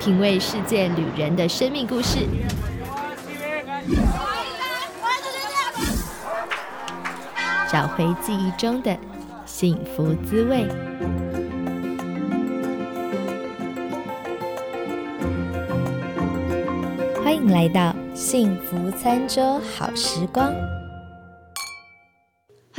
品味世界旅人的生命故事，找回记忆中的幸福滋味。欢迎来到幸福餐桌好时光。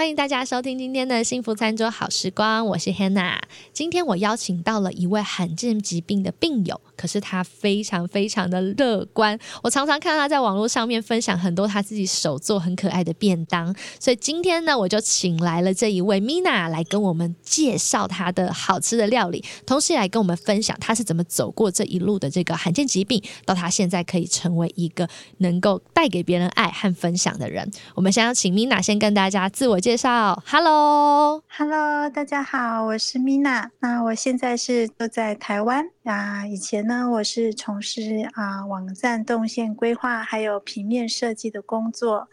欢迎大家收听今天的幸福餐桌好时光，我是 Hannah。今天我邀请到了一位罕见疾病的病友，可是他非常非常的乐观。我常常看他在网络上面分享很多他自己手做很可爱的便当，所以今天呢，我就请来了这一位 Mina 来跟我们介绍他的好吃的料理，同时也来跟我们分享他是怎么走过这一路的这个罕见疾病，到他现在可以成为一个能够带给别人爱和分享的人。我们先要请 Mina 先跟大家自我介。介绍，Hello，Hello，大家好，我是米娜。那我现在是都在台湾啊。以前呢，我是从事啊网站动线规划还有平面设计的工作。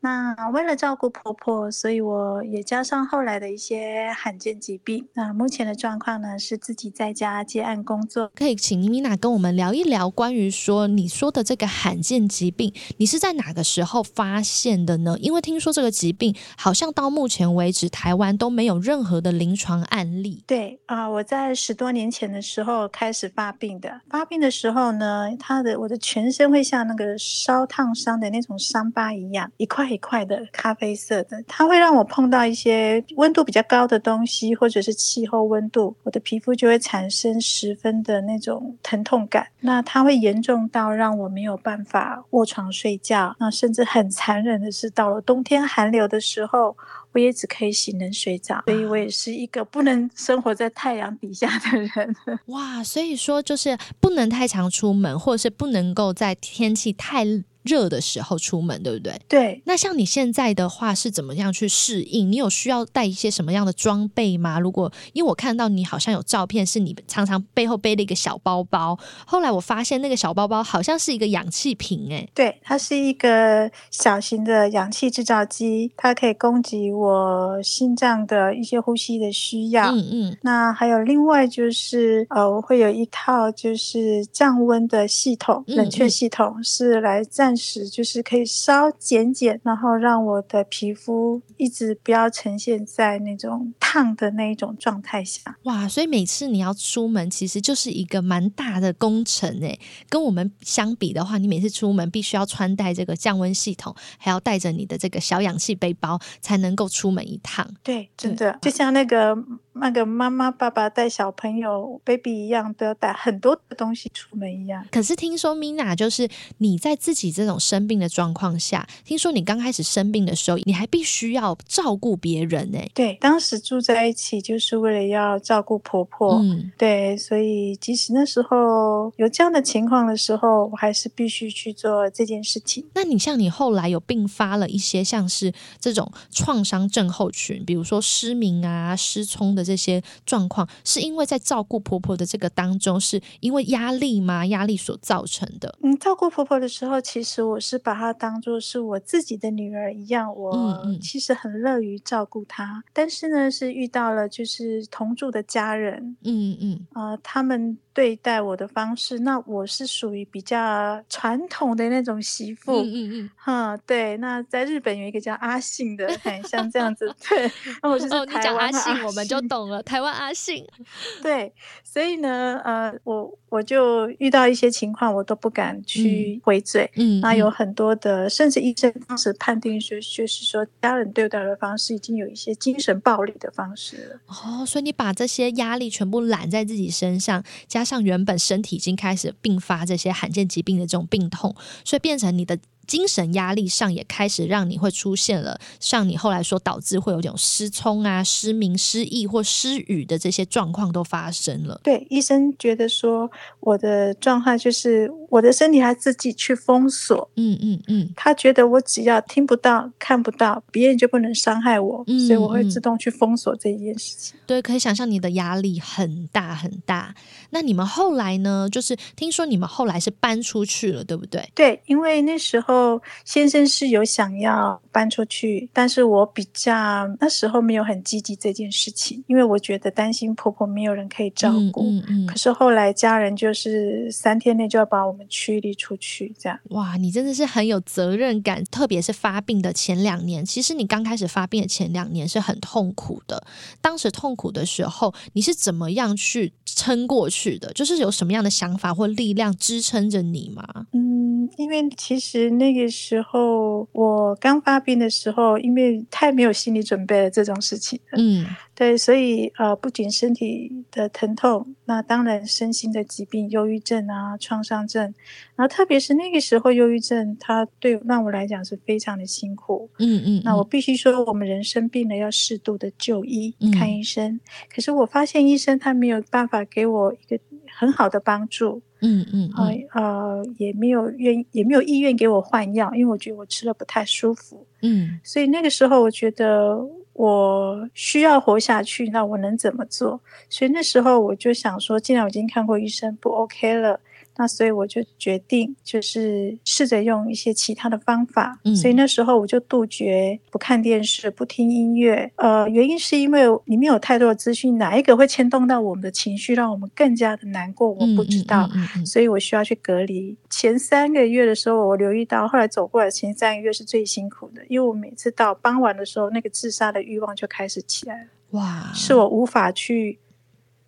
那为了照顾婆婆，所以我也加上后来的一些罕见疾病。那目前的状况呢，是自己在家接案工作。可以请妮米娜跟我们聊一聊关于说你说的这个罕见疾病，你是在哪个时候发现的呢？因为听说这个疾病好像到目前为止台湾都没有任何的临床案例。对啊，我在十多年前的时候开始发病的。发病的时候呢，他的我的全身会像那个烧烫伤的那种伤疤一样，一块。一块的咖啡色的，它会让我碰到一些温度比较高的东西，或者是气候温度，我的皮肤就会产生十分的那种疼痛感。那它会严重到让我没有办法卧床睡觉。那甚至很残忍的是，到了冬天寒流的时候，我也只可以洗冷水澡。所以我也是一个不能生活在太阳底下的人。哇，所以说就是不能太常出门，或者是不能够在天气太。热的时候出门，对不对？对。那像你现在的话是怎么样去适应？你有需要带一些什么样的装备吗？如果因为我看到你好像有照片，是你常常背后背了一个小包包。后来我发现那个小包包好像是一个氧气瓶，哎，对，它是一个小型的氧气制造机，它可以供给我心脏的一些呼吸的需要。嗯嗯。那还有另外就是呃，我会有一套就是降温的系统，冷却系统是来暂。时就是可以稍减减，然后让我的皮肤一直不要呈现在那种烫的那一种状态下。哇，所以每次你要出门，其实就是一个蛮大的工程诶。跟我们相比的话，你每次出门必须要穿戴这个降温系统，还要带着你的这个小氧气背包，才能够出门一趟。对，真的就像那个。那个妈妈、爸爸带小朋友 baby 一样，都要带很多的东西出门一样。可是听说 Mina 就是你在自己这种生病的状况下，听说你刚开始生病的时候，你还必须要照顾别人呢。对，当时住在一起就是为了要照顾婆婆。嗯，对，所以即使那时候有这样的情况的时候，我还是必须去做这件事情。那你像你后来有并发了一些像是这种创伤症候群，比如说失明啊、失聪的。这些状况是因为在照顾婆婆的这个当中，是因为压力吗？压力所造成的。嗯，照顾婆婆的时候，其实我是把她当做是我自己的女儿一样，我其实很乐于照顾她。但是呢，是遇到了就是同住的家人，嗯嗯，呃，他们。对待我的方式，那我是属于比较传统的那种媳妇，嗯嗯嗯，哈，对。那在日本有一个叫阿信的，很像这样子，对。那我就是台湾阿信，我们就懂了，台湾阿信。对，所以呢，呃，我我就遇到一些情况，我都不敢去回嘴。嗯，那有很多的，甚至医生当时判定说，就是说家人对待的方式已经有一些精神暴力的方式了。哦，所以你把这些压力全部揽在自己身上，加。上原本身体已经开始并发这些罕见疾病的这种病痛，所以变成你的。精神压力上也开始让你会出现了，像你后来说导致会有这种失聪啊、失明、失忆或失语的这些状况都发生了。对，医生觉得说我的状况就是我的身体还自己去封锁。嗯嗯嗯，他觉得我只要听不到、看不到，别人就不能伤害我，所以我会自动去封锁这一件事情。对，可以想象你的压力很大很大。那你们后来呢？就是听说你们后来是搬出去了，对不对？对，因为那时候。候先生是有想要搬出去，但是我比较那时候没有很积极这件事情，因为我觉得担心婆婆没有人可以照顾。嗯嗯可是后来家人就是三天内就要把我们驱离出去，这样。哇，你真的是很有责任感，特别是发病的前两年。其实你刚开始发病的前两年是很痛苦的，当时痛苦的时候，你是怎么样去撑过去的？就是有什么样的想法或力量支撑着你吗？嗯，因为其实那个时候我刚发病的时候，因为太没有心理准备了这种事情，嗯对，所以呃，不仅身体的疼痛，那当然身心的疾病，忧郁症啊、创伤症，然后特别是那个时候忧郁症，它对让我来讲是非常的辛苦。嗯嗯，那我必须说，我们人生病了要适度的就医、嗯看医生。可是我发现医生他没有办法给我一个很好的帮助，嗯嗯啊嗯呃，也没有愿也没有意愿给我换药，因为我觉得我吃了不太舒服。嗯所以那个时候我觉得我需要活下去，那我能怎么做？所以那时候我就想说，既然我已经看过医生不 OK 了，那所以我就决定就是试着用一些其他的方法。嗯所以那时候我就杜绝不看电视、不听音乐。呃，原因是因为里面有太多的资讯，哪一个会牵动到我们的情绪，让我们更加的难过，我嗯，不知道。嗯嗯嗯所以我需要去隔离。前三个月的时候，我留意到，后来走过来前三个月是最辛苦的，因为我每次到傍晚的时候，那个自杀的欲望就开始起来了，哇，是我无法去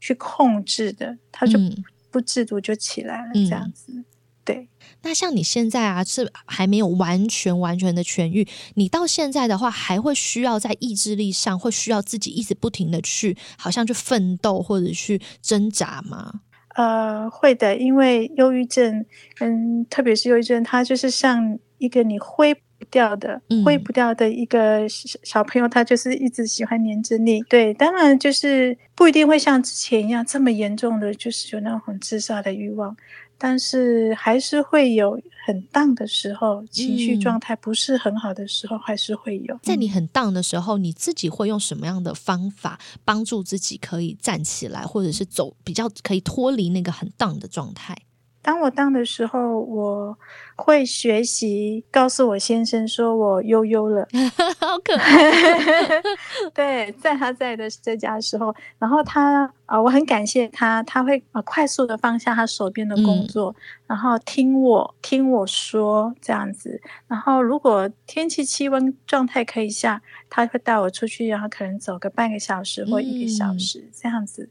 去控制的，他就嗯不制度就起来了，嗯这样子。对，那像你现在啊，是还没有完全完全的痊愈，你到现在的话，还会需要在意志力上，会需要自己一直不停的去，好像去奋斗或者去挣扎吗？呃，会的，因为忧郁症，嗯，特别是忧郁症，它就是像一个你挥不掉的、嗯挥不掉的一个小小朋友，他就是一直喜欢黏着你。对，当然就是不一定会像之前一样这么严重的，就是有那种很自杀的欲望，但是还是会有很荡的时候，情绪嗯状态不是很好的时候，还是会有。在你很 down 的时候，你自己会用什么样的方法帮助自己可以站起来，或者是走比较可以脱离那个很 down 的状态？当我当的时候，我会学习告诉我先生说我悠悠了。好可爱，对，在他在的这家的时候，然后他啊、呃我很感谢他，他会呃快速的放下他手边的工作，然后听我听我说这样子。然后如果天气气温状态可以下，他会带我出去，然后可能走个半个小时或一个小嗯时、这样子。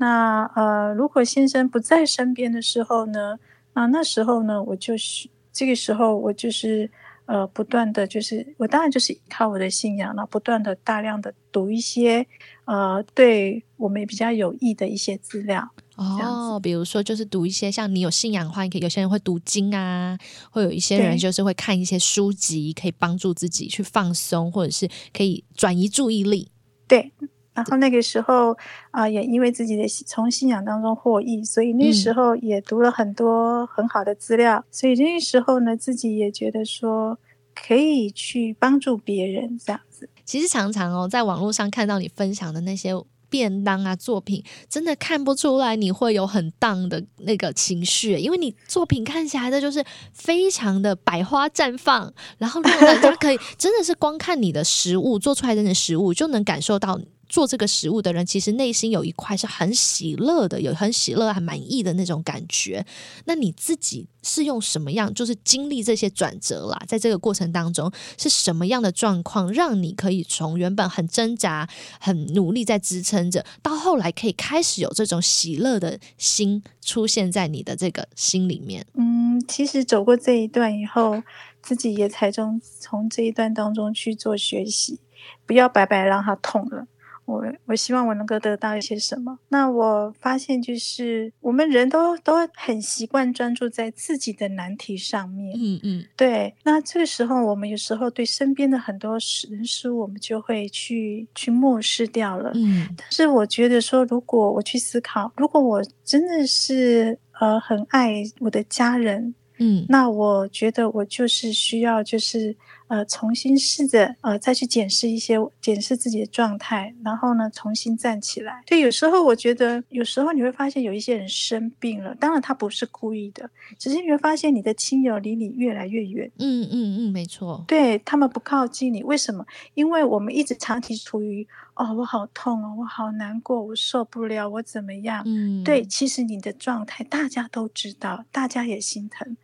那呃，如果先生不在身边的时候呢，那那时候呢，我就是这个时候我就是呃不断的就是我当然就是依靠我的信仰，了不断的大量的读一些呃对我们比较有益的一些资料。哦，比如说就是读一些像你有信仰的话，你可以有些人会读经啊，会有一些人就是会看一些书籍，可以帮助自己去放松，或者是可以转移注意力。对，然后那个时候啊、也因为自己的从信仰当中获益，所以那时候也读了很多很好的资料，所以那时候呢，自己也觉得说可以去帮助别人这样子。其实常常哦，在网络上看到你分享的那些便当啊作品，真的看不出来你会有很荡的那个情绪，因为你作品看起来的就是非常的百花绽放，然后让大家可以 真的是光看你的食物做出来的那食物，就能感受到。做这个食物的人，其实内心有一块是很喜乐的，有很喜乐、很满意的那种感觉。那你自己是用什么样，就是经历这些转折啦，在这个过程当中是什么样的状况，让你可以从原本很挣扎、很努力在支撑着，到后来可以开始有这种喜乐的心出现在你的这个心里面？嗯，其实走过这一段以后，自己也才从从这一段当中去做学习，不要白白让它痛了。我我希望我能够得到一些什么。那我发现就是我们人都都很习惯专注在自己的难题上面，嗯嗯对。那这个时候，我们有时候对身边的很多事人事物，我们就会去去漠视掉了。嗯但是我觉得说，如果我去思考，如果我真的是呃很爱我的家人，嗯那我觉得我就是需要就是呃重新试着呃再去检视一些检视自己的状态，然后呢重新站起来。对，有时候我觉得有时候你会发现有一些人生病了，当然他不是故意的，只是你会发现你的亲友离你越来越远。嗯嗯嗯，没错。对他们不靠近你，为什么？因为我们一直长期处于哦，我好痛哦，我好难过，我受不了，我怎么样？嗯，对，其实你的状态大家都知道，大家也心疼。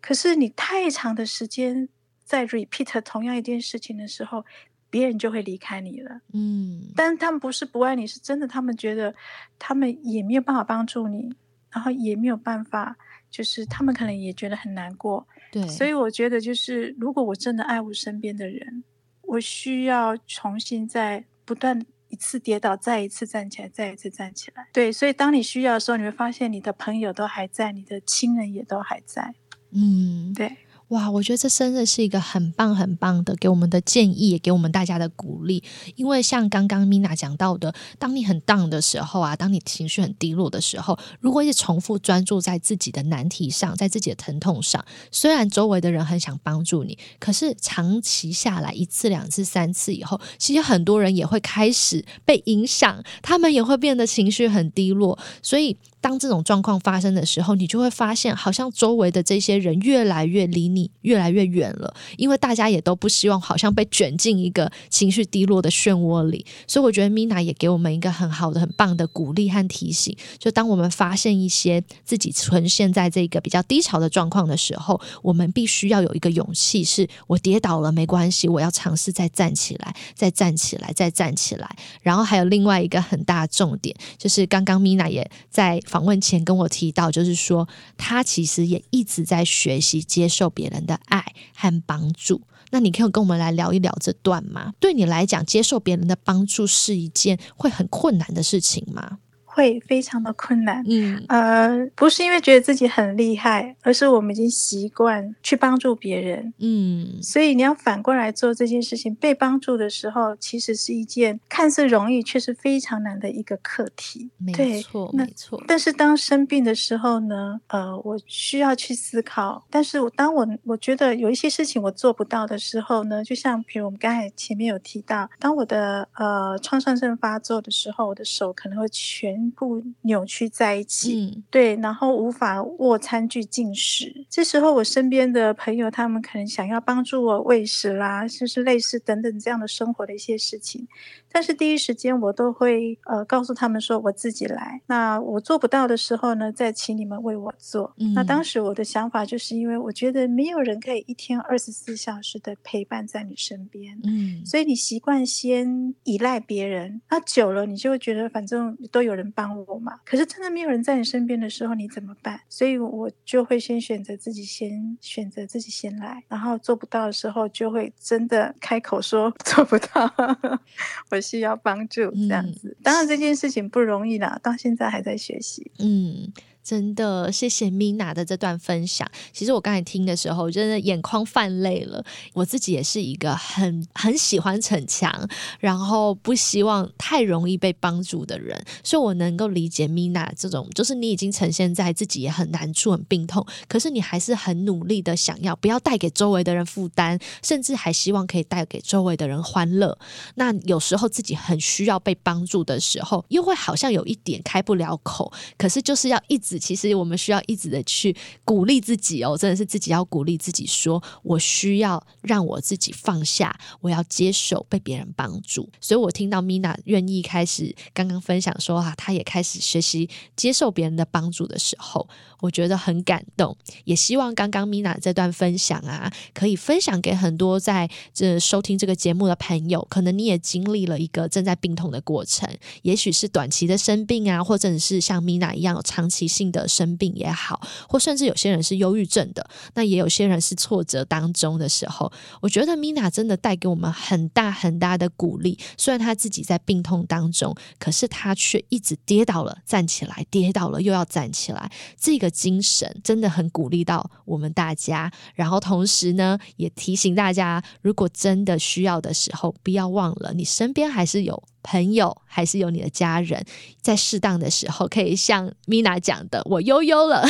可是你太长的时间在 repeat 同样一件事情的时候，别人就会离开你了。嗯，但是他们不是不爱你，是真的，他们觉得他们也没有办法帮助你，然后也没有办法，就是他们可能也觉得很难过。对，所以我觉得，就是如果我真的爱我身边的人，我需要重新再不断一次跌倒，再一次站起来，再一次站起来。对，所以当你需要的时候，你会发现你的朋友都还在，你的亲人也都还在。嗯，对。哇，我觉得这真的是一个很棒很棒的给我们的建议，也给我们大家的鼓励。因为像刚刚 Mina 讲到的，当你很 down 的时候啊，当你情绪很低落的时候，如果一直重复专注在自己的难题上，在自己的疼痛上，虽然周围的人很想帮助你，可是长期下来一次、两次、三次以后，其实很多人也会开始被影响，他们也会变得情绪很低落，所以。当这种状况发生的时候，你就会发现，好像周围的这些人越来越离你越来越远了，因为大家也都不希望好像被卷进一个情绪低落的漩涡里。所以，我觉得 Mina 也给我们一个很好的、很棒的鼓励和提醒。就当我们发现一些自己呈现在这个比较低潮的状况的时候，我们必须要有一个勇气：是我跌倒了没关系，我要尝试再站起来，再站起来，再站起来。然后还有另外一个很大的重点，就是刚刚 Mina 也在。访问前跟我提到，就是说他其实也一直在学习接受别人的爱和帮助。那你可以跟我们来聊一聊这段吗？对你来讲，接受别人的帮助是一件会很困难的事情吗？会非常的困难，嗯，呃，不是因为觉得自己很厉害，而是我们已经习惯去帮助别人，嗯，所以你要反过来做这件事情，被帮助的时候，其实是一件看似容易却是非常难的一个课题，没错，没错。但是当生病的时候呢，呃，我需要去思考，但是当我我觉得有一些事情我做不到的时候呢，就像比如我们刚才前面有提到，当我的呃创伤症发作的时候，我的手可能会全。全部扭曲在一起，对，然后无法握餐具进食。这时候，我身边的朋友他们可能想要帮助我喂食啦，就是类似等等这样的生活的一些事情。但是第一时间我都会呃告诉他们说我自己来。那我做不到的时候呢，再请你们为我做。那当时我的想法就是因为我觉得没有人可以一天二十四小时的陪伴在你身边，嗯，所以你习惯先依赖别人，那久了你就会觉得反正都有人帮我嘛。可是真的没有人在你身边的时候，你怎么办？所以我就会先选择自己先选择自己先来，然后做不到的时候就会真的开口说 做不到。我。需要帮助，这样子，当然这件事情不容易啦，到现在还在学习。嗯。真的，谢谢 Mina 的这段分享。其实我刚才听的时候，真的眼眶泛泪了。我自己也是一个很很喜欢逞强，然后不希望太容易被帮助的人，所以我能够理解 Mina 这种，就是你已经呈现在自己也很难处、很病痛，可是你还是很努力的想要不要带给周围的人负担，甚至还希望可以带给周围的人欢乐。那有时候自己很需要被帮助的时候，又会好像有一点开不了口，可是就是要一直。其实我们需要一直的去鼓励自己哦，真的是自己要鼓励自己，说我需要让我自己放下，我要接受被别人帮助。所以我听到 Mina 愿意开始刚刚分享说啊，她也开始学习接受别人的帮助的时候，我觉得很感动。也希望刚刚 Mina 这段分享啊，可以分享给很多在这收听这个节目的朋友。可能你也经历了一个正在病痛的过程，也许是短期的生病啊，或者是像 Mina 一样有长期性。的生病也好，或甚至有些人是忧郁症的，那也有些人是挫折当中的时候，我觉得 Mina 真的带给我们很大很大的鼓励。虽然他自己在病痛当中，可是他却一直跌倒了站起来，跌倒了又要站起来，这个精神真的很鼓励到我们大家。然后同时呢，也提醒大家，如果真的需要的时候，不要忘了你身边还是有。朋友，还是有你的家人，在适当的时候，可以像 Mina 讲的，我悠悠了，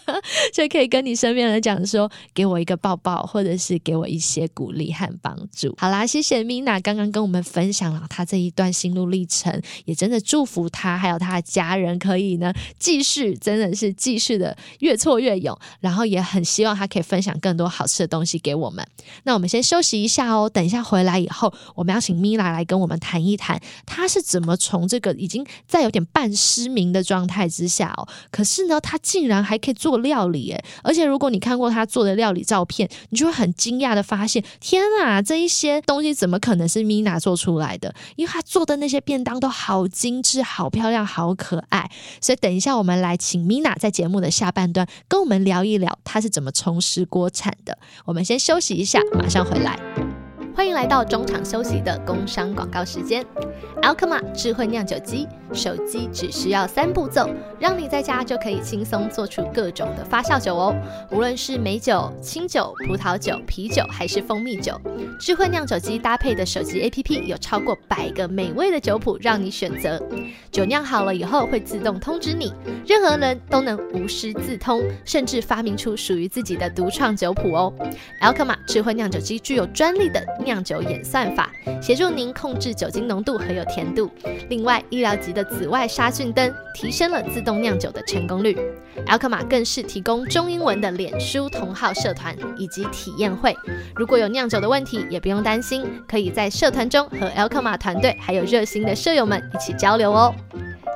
就可以跟你身边人讲说，给我一个抱抱，或者是给我一些鼓励和帮助。好啦，谢谢 Mina 刚刚跟我们分享了她这一段心路历程，也真的祝福她还有她的家人可以呢继续，真的是继续的越挫越勇，然后也很希望她可以分享更多好吃的东西给我们。那我们先休息一下哦，等一下回来以后，我们要请 Mina 来跟我们谈一谈。他是怎么从这个已经在有点半失明的状态之下哦，可是呢，他竟然还可以做料理诶，而且如果你看过他做的料理照片，你就会很惊讶的发现，天啊，这一些东西怎么可能是 Mina 做出来的？因为他做的那些便当都好精致、好漂亮、好可爱。所以等一下我们来请 Mina 在节目的下半段跟我们聊一聊，他是怎么重拾锅铲的。我们先休息一下，马上回来。欢迎来到中场休息的工商广告时间。Alkma 智慧酿酒机，手机只需要三步骤，让你在家就可以轻松做出各种的发酵酒哦。无论是美酒、清酒、葡萄酒、啤酒，还是蜂蜜酒，智慧酿酒机搭配的手机 APP 有超过百个美味的酒谱让你选择。酒酿好了以后会自动通知你，任何人都能无师自通，甚至发明出属于自己的独创酒谱哦。Alkma 智慧酿酒机具有专利的。酿酒演算法协助您控制酒精浓度和有甜度。另外，医疗级的紫外杀菌灯提升了自动酿酒的成功率。a l k m a 更是提供中英文的脸书同号社团以及体验会。如果有酿酒的问题，也不用担心，可以在社团中和 a l k m a 团队还有热心的舍友们一起交流哦。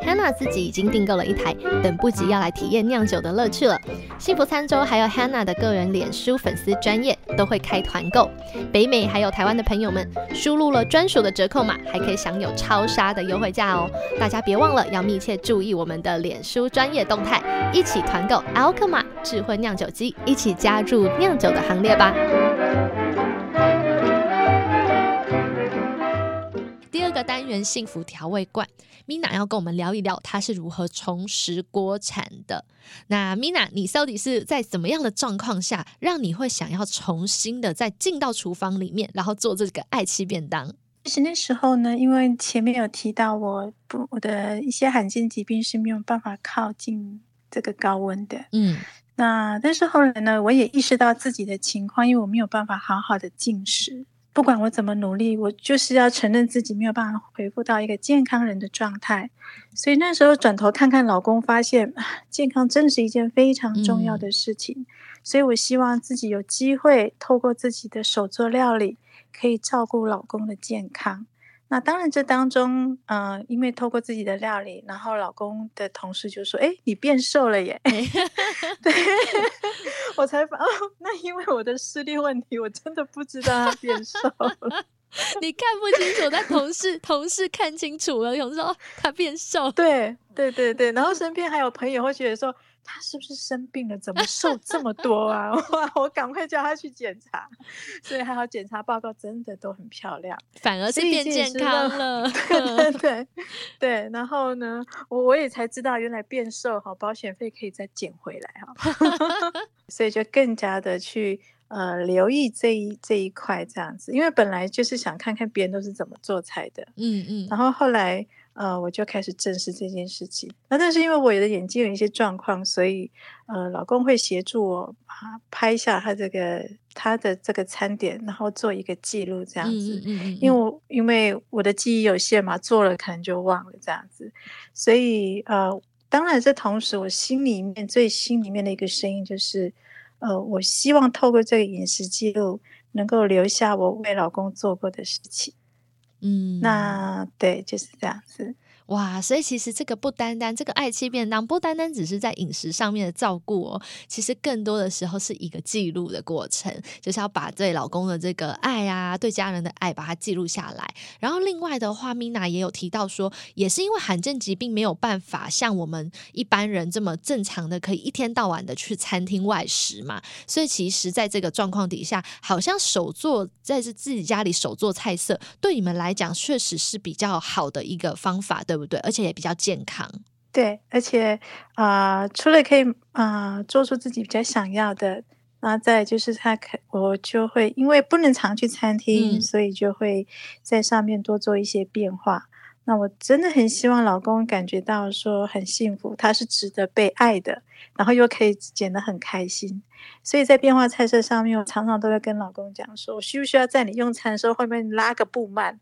Hannah 自己已经订购了一台，等不及要来体验酿酒的乐趣了。幸福餐桌还有 Hannah 的个人脸书粉丝专业都会开团购，北美还有台湾的朋友们输入了专属的折扣码，还可以享有超杀的优惠价哦！大家别忘了要密切注意我们的脸书专业动态，一起团购 Alkma 智慧酿酒机，一起加入酿酒的行列吧！第二个单元幸福调味罐。Mina 要跟我们聊一聊，她是如何重拾锅铲的。那 Mina，你到底是在怎么样的状况下，让你会想要重新的再进到厨房里面，然后做这个爱妻便当？其实那时候呢，因为前面有提到，我不我的一些罕见疾病是没有办法靠近这个高温的。嗯，那但是后来呢，我也意识到自己的情况，因为我没有办法好好的进食。不管我怎么努力，我就是要承认自己没有办法恢复到一个健康人的状态。所以那时候转头看看老公，发现健康真的是一件非常重要的事情。所以我希望自己有机会透过自己的手做料理，可以照顾老公的健康。那当然，这当中，嗯，因为透过自己的料理，然后老公的同事就说：“哎，你变瘦了耶！” 对，我才发哦，那因为我的视力问题，我真的不知道他变瘦了。你看不清楚，但同事同事看清楚了，有时候他变瘦。对对对对，然后身边还有朋友会觉得说。他是不是生病了？怎么瘦这么多啊？哇！我赶快叫他去检查，所以还好检查报告真的都很漂亮，反而是变健康了。对对对对，然后呢，我我也才知道原来变瘦哈，保险费可以再减回来哈，所以就更加的去呃留意这一这一块这样子，因为本来就是想看看别人都是怎么做菜的，嗯嗯，然后后来。呃，我就开始正视这件事情。那但是因为我的眼睛有一些状况，所以呃，老公会协助我啊拍下他这个他的这个餐点，然后做一个记录这样子。嗯嗯嗯。因为我因为我的记忆有限嘛，做了可能就忘了这样子。所以呃，当然这同时，我心里面最心里面的一个声音就是，呃，我希望透过这个饮食记录，能够留下我为老公做过的事情。嗯，那对，就是这样子。哇，所以其实这个不单单这个爱妻便当，不单单只是在饮食上面的照顾哦，其实更多的时候是一个记录的过程，就是要把对老公的这个爱啊，对家人的爱，把它记录下来。然后另外的话，Mina 也有提到说，也是因为罕见疾病没有办法像我们一般人这么正常的可以一天到晚的去餐厅外食嘛，所以其实在这个状况底下，好像手做在这自己家里手做菜色，对你们来讲确实是比较好的一个方法，对。对不对？而且也比较健康。对，而且啊，除了可以啊做出自己比较想要的，那再就是他可我就会因为不能常去餐厅，所以就会在上面多做一些变化。那我真的很希望老公感觉到说很幸福，他是值得被爱的，然后又可以剪得很开心。所以在变化菜色上面，我常常都会跟老公讲说，我需不需要在你用餐的时候后面拉个布幔？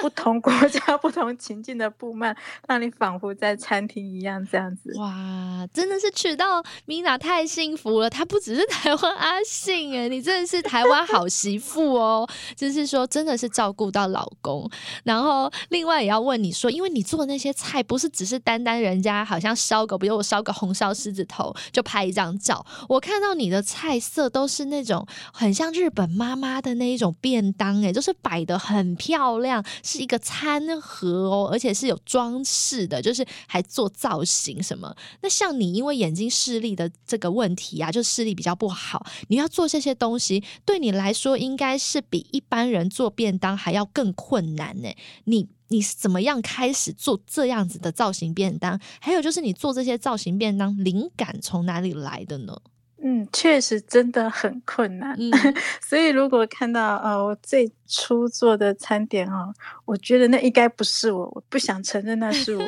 不同国家、不同情境的布幔，让你仿佛在餐厅一样这样子。哇，真的是娶到米娜太幸福了！她不只是台湾阿信哎，你真的是台湾好媳妇哦。就是说，真的是照顾到老公。然后，另外也要问你说，因为你做那些菜，不是只是单单人家好像烧个，比如我烧个红烧狮子头就拍一张照。我看到你的菜色都是那种很像日本妈妈的那一种便当哎，就是摆的很漂亮。量是一个餐盒哦，而且是有装饰的，就是还做造型什么。那像你因为眼睛视力的这个问题啊，就视力比较不好，你要做这些东西，对你来说应该是比一般人做便当还要更困难呢。你你是怎么样开始做这样子的造型便当？还有就是你做这些造型便当，灵感从哪里来的呢？嗯，确实真的很困难。所以如果看到呃我最初做的餐点哦，我觉得那应该不是我，我不想承认那是我，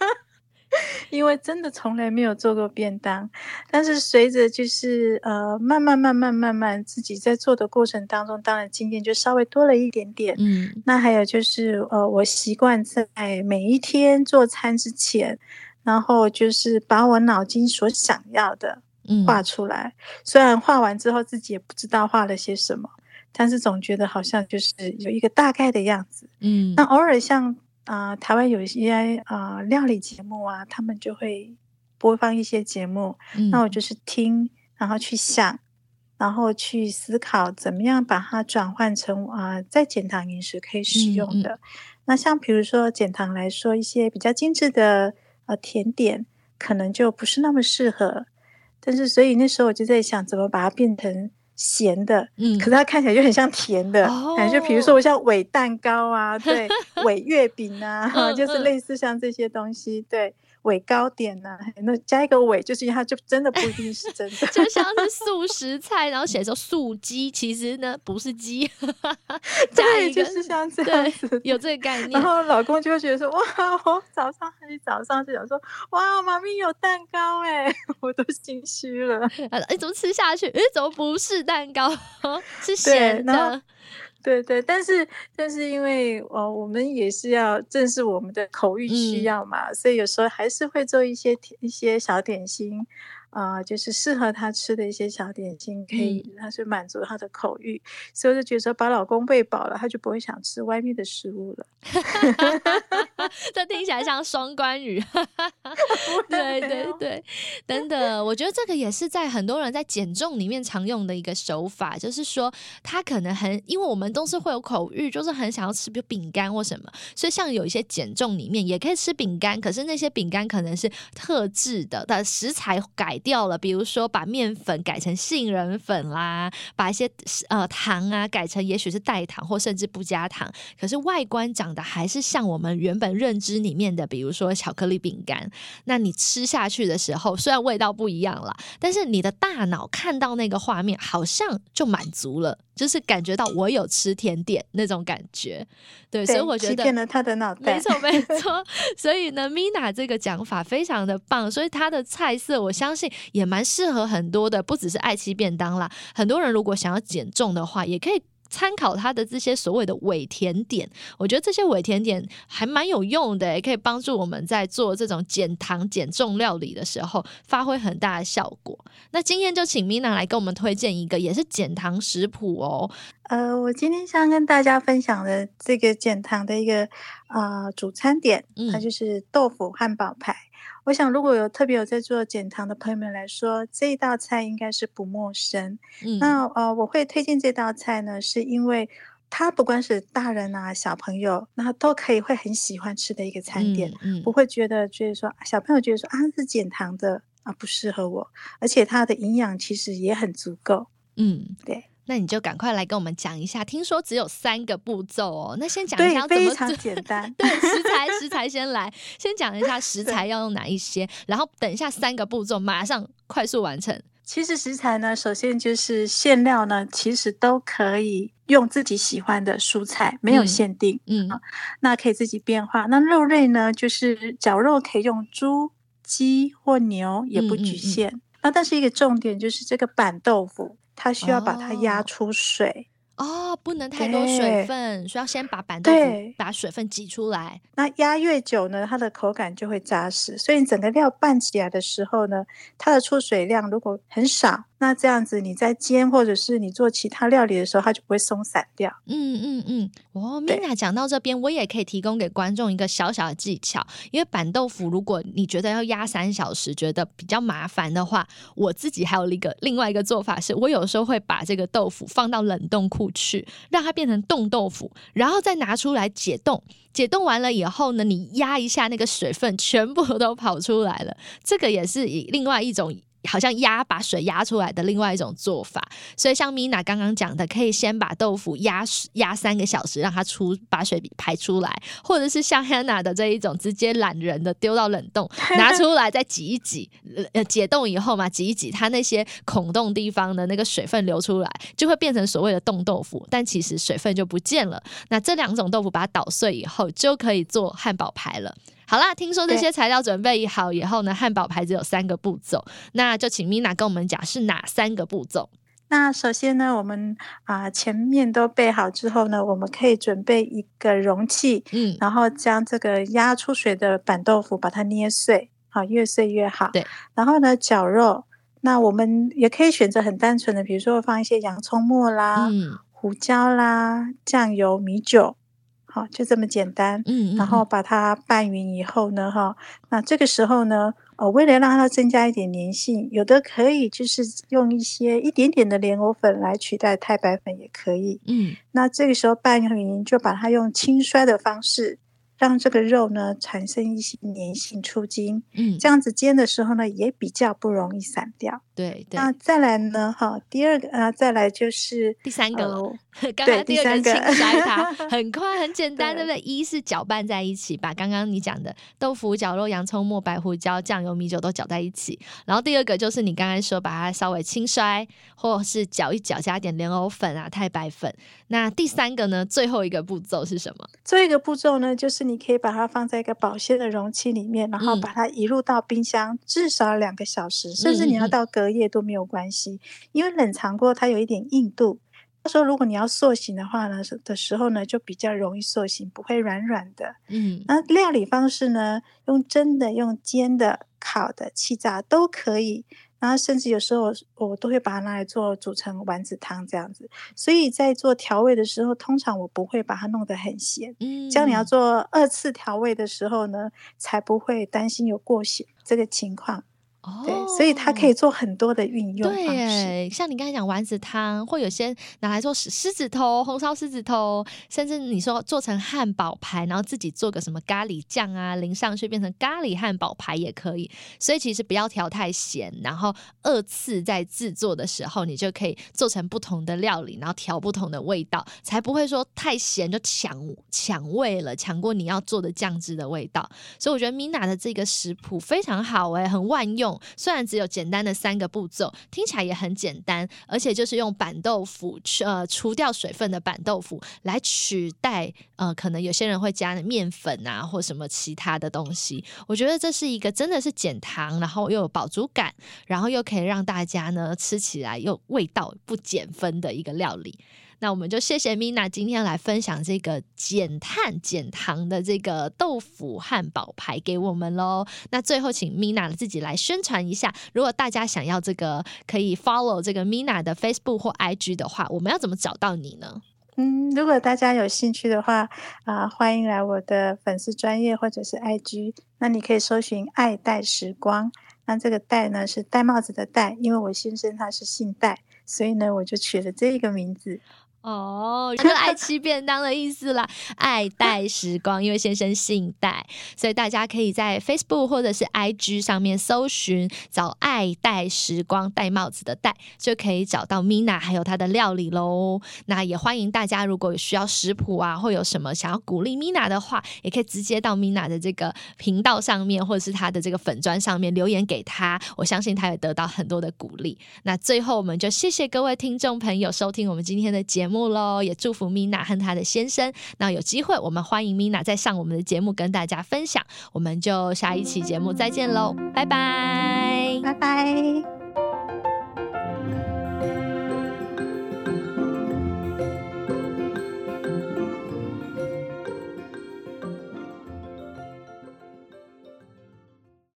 因为真的从来没有做过便当。但是随着就是呃慢慢慢慢慢慢自己在做的过程当中，当然经验就稍微多了一点点。嗯，那还有就是呃我习惯在每一天做餐之前，然后就是把我脑筋所想要的。画出来，虽然画完之后自己也不知道画了些什么，但是总觉得好像就是有一个大概的样子。嗯，那偶尔像啊，台湾有一些啊料理节目啊，他们就会播放一些节目，那我就是听，然后去想，然后去思考怎么样把它转换成啊在减糖饮食可以使用的。那像比如说减糖来说，一些比较精致的呃甜点，可能就不是那么适合。但是，所以那时候我就在想，怎么把它变成咸的？嗯，可是它看起来就很像甜的，感觉比如说我像伪蛋糕啊，对，伪月饼啊，就是类似像这些东西，对。伪糕点呐，那加一个伪，就是它就真的不一定是真的，就像是 素食菜，然后写说素鸡，其实呢不是鸡，对，就是像这样子，有这个概念。然后老公就会觉得说，哇，我早上你早上就想说，哇，妈咪有蛋糕哎，我都心虚了，哎，怎么吃下去？哎，怎么不是蛋糕？是咸的。对对，但是但是因为呃，我们也是要正视我们的口欲需要嘛，所以有时候还是会做一些一些小点心。啊，就是适合他吃的一些小点心，可以，他是满足他的口欲，所以就觉得把老公喂饱了，他就不会想吃外面的食物了。这听起来像双关语。对对对，等等，我觉得这个也是在很多人在减重里面常用的一个手法，就是说他可能很，因为我们都是会有口欲，就是很想要吃，比如饼干或什么，所以像有一些减重里面也可以吃饼干，可是那些饼干可能是特制的，的食材改。掉了，比如说把面粉改成杏仁粉啦，把一些呃糖啊改成也许是代糖或甚至不加糖，可是外观长得还是像我们原本认知里面的，比如说巧克力饼干。那你吃下去的时候，虽然味道不一样了，但是你的大脑看到那个画面，好像就满足了。就是感觉到我有吃甜点那种感觉，对，所以我觉得欺骗了他的脑袋，没错 没错。所以呢，Mina 这个讲法非常的棒，所以他的菜色我相信也蛮适合很多的，不只是爱妻便当啦，很多人如果想要减重的话，也可以。参考它的这些所谓的伪甜点，我觉得这些伪甜点还蛮有用的，也可以帮助我们在做这种减糖减重料理的时候发挥很大的效果。那今天就请 Mina 来跟我们推荐一个也是减糖食谱哦。呃，我今天想跟大家分享的这个减糖的一个啊主餐点，它就是豆腐汉堡排。我想，如果有特别有在做减糖的朋友们来说，这一道菜应该是不陌生。嗯，那呃，我会推荐这道菜呢，是因为它不管是大人啊、小朋友，那都可以会很喜欢吃的一个餐点，不会觉得就是说小朋友觉得说啊是减糖的啊不适合我，而且它的营养其实也很足够。嗯，对。那你就赶快来跟我们讲一下，听说只有三个步骤哦。那先讲一下怎么非常简单。对，食材食材先来，先讲一下食材要用哪一些，然后等一下三个步骤马上快速完成。其实食材呢，首先就是馅料呢，其实都可以用自己喜欢的蔬菜，没有限定。嗯，那可以自己变化。那肉类呢，就是绞肉可以用猪、鸡或牛，也不局限。那但是一个重点就是这个板豆腐，它需要把它压出水。哦，不能太多水分，需要先把板豆腐把水分挤出来。那压越久呢，它的口感就会扎实。所以你整个料拌起来的时候呢，它的出水量如果很少。那这样子，你在煎或者是你做其他料理的时候，它就不会松散掉。嗯嗯嗯。哦，Mina 讲到这边，我也可以提供给观众一个小小的技巧。因为板豆腐，如果你觉得要压三小时，觉得比较麻烦的话，我自己还有一个另外一个做法，是我有时候会把这个豆腐放到冷冻库去，让它变成冻豆腐，然后再拿出来解冻。解冻完了以后呢，你压一下那个水分，全部都跑出来了。这个也是以另外一种。好像压把水压出来的另外一种做法，所以像米娜刚刚讲的，可以先把豆腐压压三个小时，让它出把水排出来，或者是像 Hannah 的这一种，直接懒人的丢到冷冻，拿出来再挤一挤，呃解冻以后嘛，挤一挤，它那些孔洞地方的那个水分流出来，就会变成所谓的冻豆腐，但其实水分就不见了。那这两种豆腐把它捣碎以后，就可以做汉堡排了。好啦，听说这些材料准备好以后呢，汉堡牌子有三个步骤，那就请 Mina 跟我们讲是哪三个步骤。那首先呢，我们啊前面都备好之后呢，我们可以准备一个容器，嗯，然后将这个压出水的板豆腐把它捏碎，好，越碎越好。对，然后呢，绞肉，那我们也可以选择很单纯的，比如说放一些洋葱末啦，嗯，胡椒啦，酱油、米酒。好，就这么简单。嗯，然后把它拌匀以后呢，哈，那这个时候呢，呃，为了让它增加一点粘性，有的可以就是用一些一点点的莲藕粉来取代太白粉也可以。嗯，那这个时候拌匀，就把它用轻摔的方式。让这个肉呢产生一些粘性出筋，嗯，这样子煎的时候呢也比较不容易散掉。对，那再来呢，哈，第二个啊，再来就是第三个了。刚刚第二个它，很快很简单，对不对？一是搅拌在一起，把刚刚你讲的豆腐、绞肉、洋葱末、白胡椒、酱油、米酒都搅在一起。然后第二个就是你刚刚说把它稍微轻摔，或是搅一搅，加点莲藕粉啊、太白粉。那第三个呢，最后一个步骤是什么？最后一个步骤呢，就是你可以把它放在一个保鲜的容器里面，然后把它移入到冰箱至少两个小时，甚至你要到隔夜都没有关系，因为冷藏过它有一点硬度。他说，如果你要塑形的话呢，的时候呢，就比较容易塑形，不会软软的。嗯，那料理方式呢，用蒸的、用煎的、烤的、气炸都可以。然后甚至有时候我都会把它拿来做煮成丸子汤这样子。所以在做调味的时候，通常我不会把它弄得很咸。嗯，这样你要做二次调味的时候呢，才不会担心有过咸这个情况。对，所以它可以做很多的运用对，像你刚才讲丸子汤，或有些拿来做狮狮子头、红烧狮子头，甚至你说做成汉堡排，然后自己做个什么咖喱酱啊，淋上去变成咖喱汉堡排也可以。所以其实不要调太咸，然后二次在制作的时候，你就可以做成不同的料理，然后调不同的味道，才不会说太咸就抢抢味了，抢过你要做的酱汁的味道。所以我觉得 Mina 的这个食谱非常好哎，很万用。虽然只有简单的三个步骤，听起来也很简单，而且就是用板豆腐呃除掉水分的板豆腐来取代呃，可能有些人会加面粉啊或什么其他的东西。我觉得这是一个真的是减糖，然后又有饱足感，然后又可以让大家呢吃起来又味道不减分的一个料理。那我们就谢谢 Mina 今天来分享这个减碳减糖的这个豆腐汉堡排给我们喽。那最后请 Mina 自己来宣传一下，如果大家想要这个可以 follow 这个 Mina 的 Facebook 或 IG 的话，我们要怎么找到你呢？嗯，如果大家有兴趣的话啊，欢迎来我的粉丝专业或者是 IG。那你可以搜寻“爱戴时光”，那这个“戴”呢是戴帽子的“戴”，因为我先生他是姓戴，所以呢我就取了这个名字。哦，就是 爱吃便当的意思啦。爱戴时光，因为先生姓戴，所以大家可以在 Facebook 或者是 IG 上面搜寻找“爱戴时光”，戴帽子的戴，就可以找到 Mina 还有她的料理喽。那也欢迎大家，如果有需要食谱啊，或有什么想要鼓励 Mina 的话，也可以直接到 Mina 的这个频道上面，或者是她的这个粉砖上面留言给她，我相信她也得到很多的鼓励。那最后，我们就谢谢各位听众朋友收听我们今天的节目喽，也祝福 Mina 和她的先生。那有机会，我们欢迎 Mina 再上我们的节目跟大家分享。我们就下一期节目再见喽，拜拜，拜拜。